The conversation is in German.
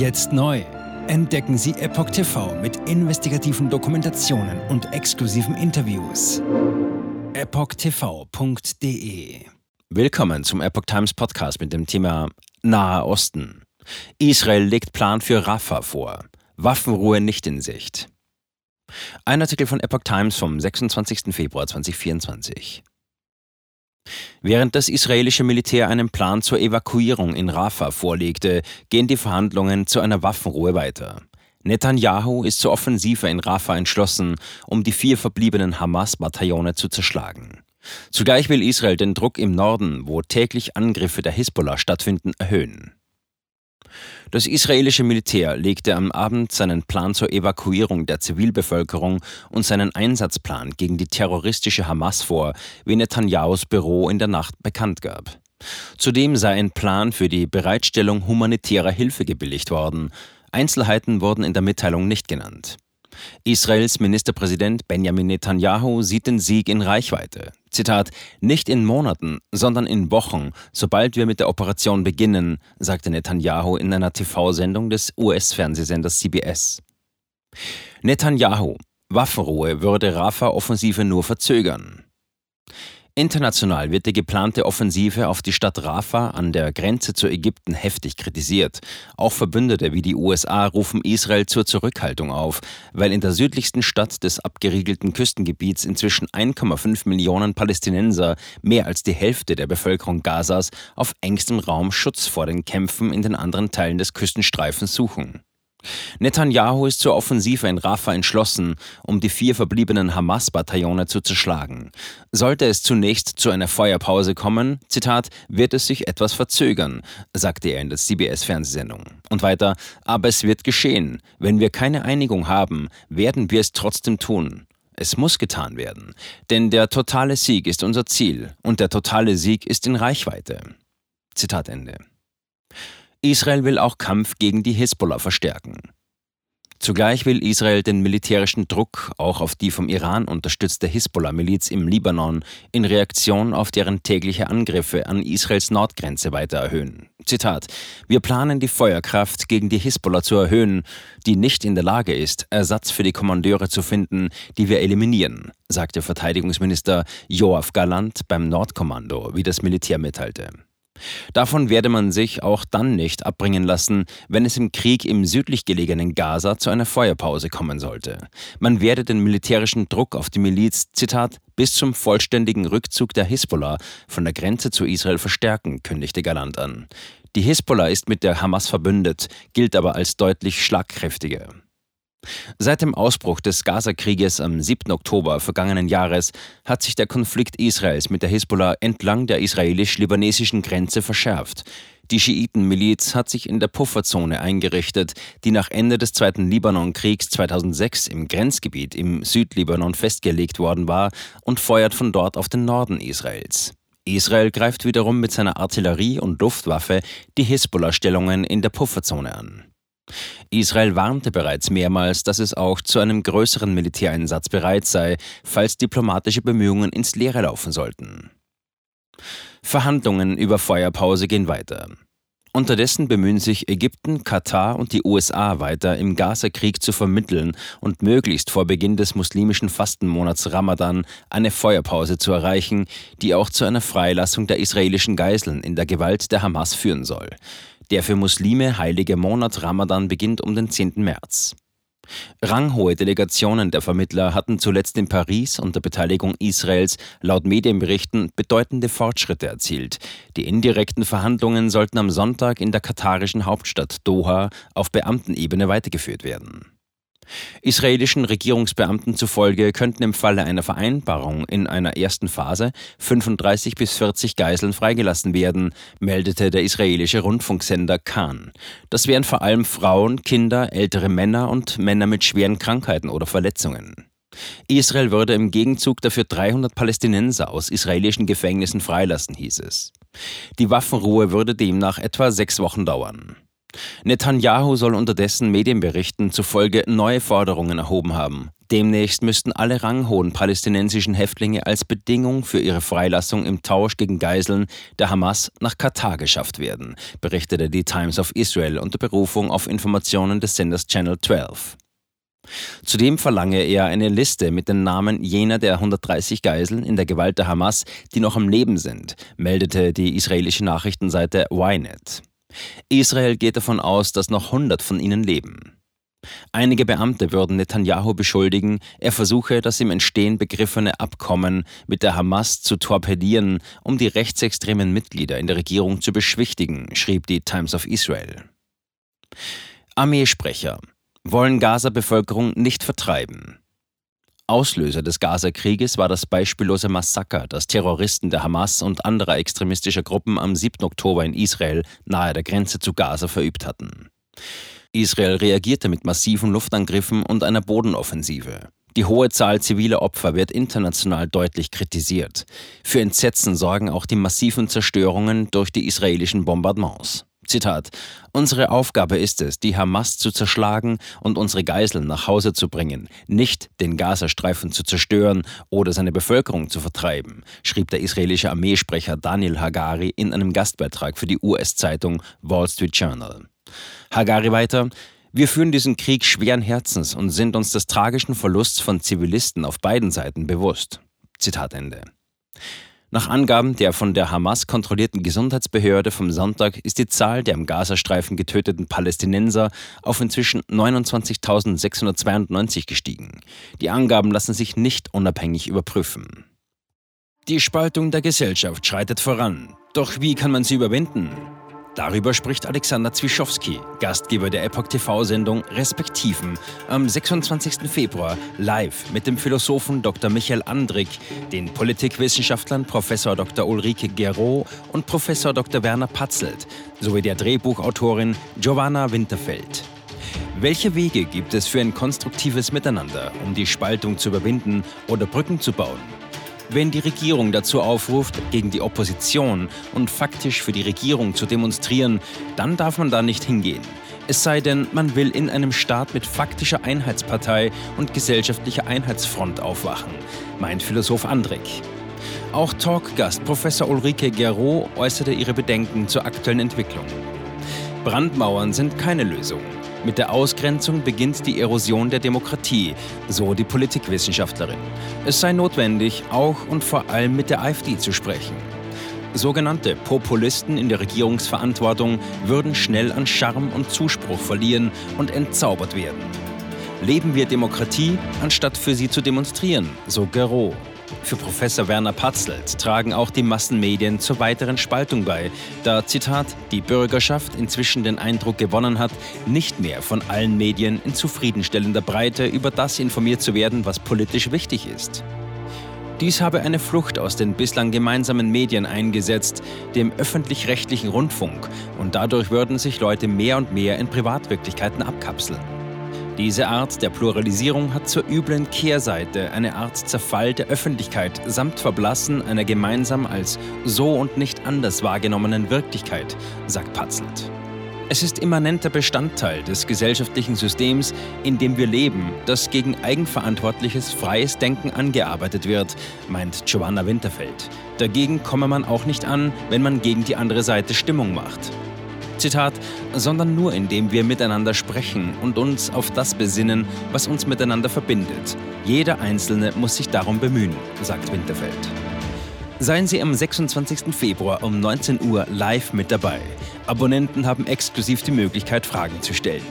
Jetzt neu. Entdecken Sie Epoch TV mit investigativen Dokumentationen und exklusiven Interviews. EpochTV.de Willkommen zum Epoch Times Podcast mit dem Thema Nahe Osten. Israel legt Plan für Rafah vor. Waffenruhe nicht in Sicht. Ein Artikel von Epoch Times vom 26. Februar 2024. Während das israelische Militär einen Plan zur Evakuierung in Rafah vorlegte, gehen die Verhandlungen zu einer Waffenruhe weiter. Netanyahu ist zur Offensive in Rafah entschlossen, um die vier verbliebenen Hamas-Bataillone zu zerschlagen. Zugleich will Israel den Druck im Norden, wo täglich Angriffe der Hisbollah stattfinden, erhöhen. Das israelische Militär legte am Abend seinen Plan zur Evakuierung der Zivilbevölkerung und seinen Einsatzplan gegen die terroristische Hamas vor, wie Netanyahus Büro in der Nacht bekannt gab. Zudem sei ein Plan für die Bereitstellung humanitärer Hilfe gebilligt worden. Einzelheiten wurden in der Mitteilung nicht genannt. Israels Ministerpräsident Benjamin Netanyahu sieht den Sieg in Reichweite. Zitat, nicht in Monaten, sondern in Wochen, sobald wir mit der Operation beginnen, sagte Netanyahu in einer TV-Sendung des US-Fernsehsenders CBS. Netanyahu, Waffenruhe würde Rafah-Offensive nur verzögern. International wird die geplante Offensive auf die Stadt Rafah an der Grenze zu Ägypten heftig kritisiert. Auch Verbündete wie die USA rufen Israel zur Zurückhaltung auf, weil in der südlichsten Stadt des abgeriegelten Küstengebiets inzwischen 1,5 Millionen Palästinenser, mehr als die Hälfte der Bevölkerung Gazas, auf engstem Raum Schutz vor den Kämpfen in den anderen Teilen des Küstenstreifens suchen. Netanyahu ist zur Offensive in Rafah entschlossen, um die vier verbliebenen Hamas-Bataillone zu zerschlagen. Sollte es zunächst zu einer Feuerpause kommen, Zitat, wird es sich etwas verzögern, sagte er in der CBS-Fernsehsendung. Und weiter, aber es wird geschehen. Wenn wir keine Einigung haben, werden wir es trotzdem tun. Es muss getan werden, denn der totale Sieg ist unser Ziel und der totale Sieg ist in Reichweite. Zitat Ende. Israel will auch Kampf gegen die Hisbollah verstärken. Zugleich will Israel den militärischen Druck auch auf die vom Iran unterstützte Hisbollah-Miliz im Libanon in Reaktion auf deren tägliche Angriffe an Israels Nordgrenze weiter erhöhen. Zitat: Wir planen die Feuerkraft gegen die Hisbollah zu erhöhen, die nicht in der Lage ist, Ersatz für die Kommandeure zu finden, die wir eliminieren, sagte Verteidigungsminister Joachim Galant beim Nordkommando, wie das Militär mitteilte. Davon werde man sich auch dann nicht abbringen lassen, wenn es im Krieg im südlich gelegenen Gaza zu einer Feuerpause kommen sollte. Man werde den militärischen Druck auf die Miliz, Zitat, bis zum vollständigen Rückzug der Hisbollah von der Grenze zu Israel verstärken, kündigte Galant an. Die Hisbollah ist mit der Hamas verbündet, gilt aber als deutlich schlagkräftiger. Seit dem Ausbruch des Gaza-Krieges am 7. Oktober vergangenen Jahres hat sich der Konflikt Israels mit der Hisbollah entlang der israelisch-libanesischen Grenze verschärft. Die Schiitenmiliz hat sich in der Pufferzone eingerichtet, die nach Ende des Zweiten Libanonkriegs 2006 im Grenzgebiet im Südlibanon festgelegt worden war und feuert von dort auf den Norden Israels. Israel greift wiederum mit seiner Artillerie und Luftwaffe die Hisbollah-Stellungen in der Pufferzone an. Israel warnte bereits mehrmals, dass es auch zu einem größeren Militäreinsatz bereit sei, falls diplomatische Bemühungen ins Leere laufen sollten. Verhandlungen über Feuerpause gehen weiter. Unterdessen bemühen sich Ägypten, Katar und die USA weiter, im Gaza-Krieg zu vermitteln und möglichst vor Beginn des muslimischen Fastenmonats Ramadan eine Feuerpause zu erreichen, die auch zu einer Freilassung der israelischen Geiseln in der Gewalt der Hamas führen soll. Der für Muslime heilige Monat Ramadan beginnt um den 10. März. Ranghohe Delegationen der Vermittler hatten zuletzt in Paris unter Beteiligung Israels laut Medienberichten bedeutende Fortschritte erzielt. Die indirekten Verhandlungen sollten am Sonntag in der katarischen Hauptstadt Doha auf Beamtenebene weitergeführt werden. Israelischen Regierungsbeamten zufolge könnten im Falle einer Vereinbarung in einer ersten Phase 35 bis 40 Geiseln freigelassen werden, meldete der israelische Rundfunksender Khan. Das wären vor allem Frauen, Kinder, ältere Männer und Männer mit schweren Krankheiten oder Verletzungen. Israel würde im Gegenzug dafür 300 Palästinenser aus israelischen Gefängnissen freilassen, hieß es. Die Waffenruhe würde demnach etwa sechs Wochen dauern. Netanyahu soll unterdessen Medienberichten zufolge neue Forderungen erhoben haben. Demnächst müssten alle ranghohen palästinensischen Häftlinge als Bedingung für ihre Freilassung im Tausch gegen Geiseln der Hamas nach Katar geschafft werden, berichtete die Times of Israel unter Berufung auf Informationen des Senders Channel 12. Zudem verlange er eine Liste mit den Namen jener der 130 Geiseln in der Gewalt der Hamas, die noch am Leben sind, meldete die israelische Nachrichtenseite Ynet. Israel geht davon aus, dass noch 100 von ihnen leben. Einige Beamte würden Netanyahu beschuldigen, er versuche, das im Entstehen begriffene Abkommen mit der Hamas zu torpedieren, um die rechtsextremen Mitglieder in der Regierung zu beschwichtigen, schrieb die Times of Israel. Armeesprecher wollen Gaza-Bevölkerung nicht vertreiben. Auslöser des Gaza-Krieges war das beispiellose Massaker, das Terroristen der Hamas und anderer extremistischer Gruppen am 7. Oktober in Israel nahe der Grenze zu Gaza verübt hatten. Israel reagierte mit massiven Luftangriffen und einer Bodenoffensive. Die hohe Zahl ziviler Opfer wird international deutlich kritisiert. Für Entsetzen sorgen auch die massiven Zerstörungen durch die israelischen Bombardements. Zitat, unsere Aufgabe ist es, die Hamas zu zerschlagen und unsere Geiseln nach Hause zu bringen, nicht den Gazastreifen zu zerstören oder seine Bevölkerung zu vertreiben, schrieb der israelische Armeesprecher Daniel Hagari in einem Gastbeitrag für die US-Zeitung Wall Street Journal. Hagari weiter, wir führen diesen Krieg schweren Herzens und sind uns des tragischen Verlusts von Zivilisten auf beiden Seiten bewusst. Zitat Ende. Nach Angaben der von der Hamas kontrollierten Gesundheitsbehörde vom Sonntag ist die Zahl der im Gazastreifen getöteten Palästinenser auf inzwischen 29.692 gestiegen. Die Angaben lassen sich nicht unabhängig überprüfen. Die Spaltung der Gesellschaft schreitet voran. Doch wie kann man sie überwinden? Darüber spricht Alexander Zwischowski, Gastgeber der Epoch TV-Sendung Respektiven, am 26. Februar live mit dem Philosophen Dr. Michael Andrick, den Politikwissenschaftlern Prof. Dr. Ulrike Gero und Prof. Dr. Werner Patzelt sowie der Drehbuchautorin Giovanna Winterfeld. Welche Wege gibt es für ein konstruktives Miteinander, um die Spaltung zu überwinden oder Brücken zu bauen? Wenn die Regierung dazu aufruft, gegen die Opposition und faktisch für die Regierung zu demonstrieren, dann darf man da nicht hingehen. Es sei denn, man will in einem Staat mit faktischer Einheitspartei und gesellschaftlicher Einheitsfront aufwachen, meint Philosoph Andrik. Auch Talkgast Professor Ulrike Gero äußerte ihre Bedenken zur aktuellen Entwicklung. Brandmauern sind keine Lösung. Mit der Ausgrenzung beginnt die Erosion der Demokratie, so die Politikwissenschaftlerin. Es sei notwendig, auch und vor allem mit der AfD zu sprechen. Sogenannte Populisten in der Regierungsverantwortung würden schnell an Charme und Zuspruch verlieren und entzaubert werden. Leben wir Demokratie, anstatt für sie zu demonstrieren, so Gero. Für Professor Werner Patzelt tragen auch die Massenmedien zur weiteren Spaltung bei, da, Zitat, die Bürgerschaft inzwischen den Eindruck gewonnen hat, nicht mehr von allen Medien in zufriedenstellender Breite über das informiert zu werden, was politisch wichtig ist. Dies habe eine Flucht aus den bislang gemeinsamen Medien eingesetzt, dem öffentlich-rechtlichen Rundfunk, und dadurch würden sich Leute mehr und mehr in Privatwirklichkeiten abkapseln. Diese Art der Pluralisierung hat zur üblen Kehrseite eine Art Zerfall der Öffentlichkeit samt Verblassen einer gemeinsam als so und nicht anders wahrgenommenen Wirklichkeit, sagt Patzelt. Es ist immanenter Bestandteil des gesellschaftlichen Systems, in dem wir leben, dass gegen eigenverantwortliches, freies Denken angearbeitet wird, meint Giovanna Winterfeld. Dagegen komme man auch nicht an, wenn man gegen die andere Seite Stimmung macht. Zitat, sondern nur indem wir miteinander sprechen und uns auf das besinnen, was uns miteinander verbindet. Jeder Einzelne muss sich darum bemühen, sagt Winterfeld. Seien Sie am 26. Februar um 19 Uhr live mit dabei. Abonnenten haben exklusiv die Möglichkeit, Fragen zu stellen.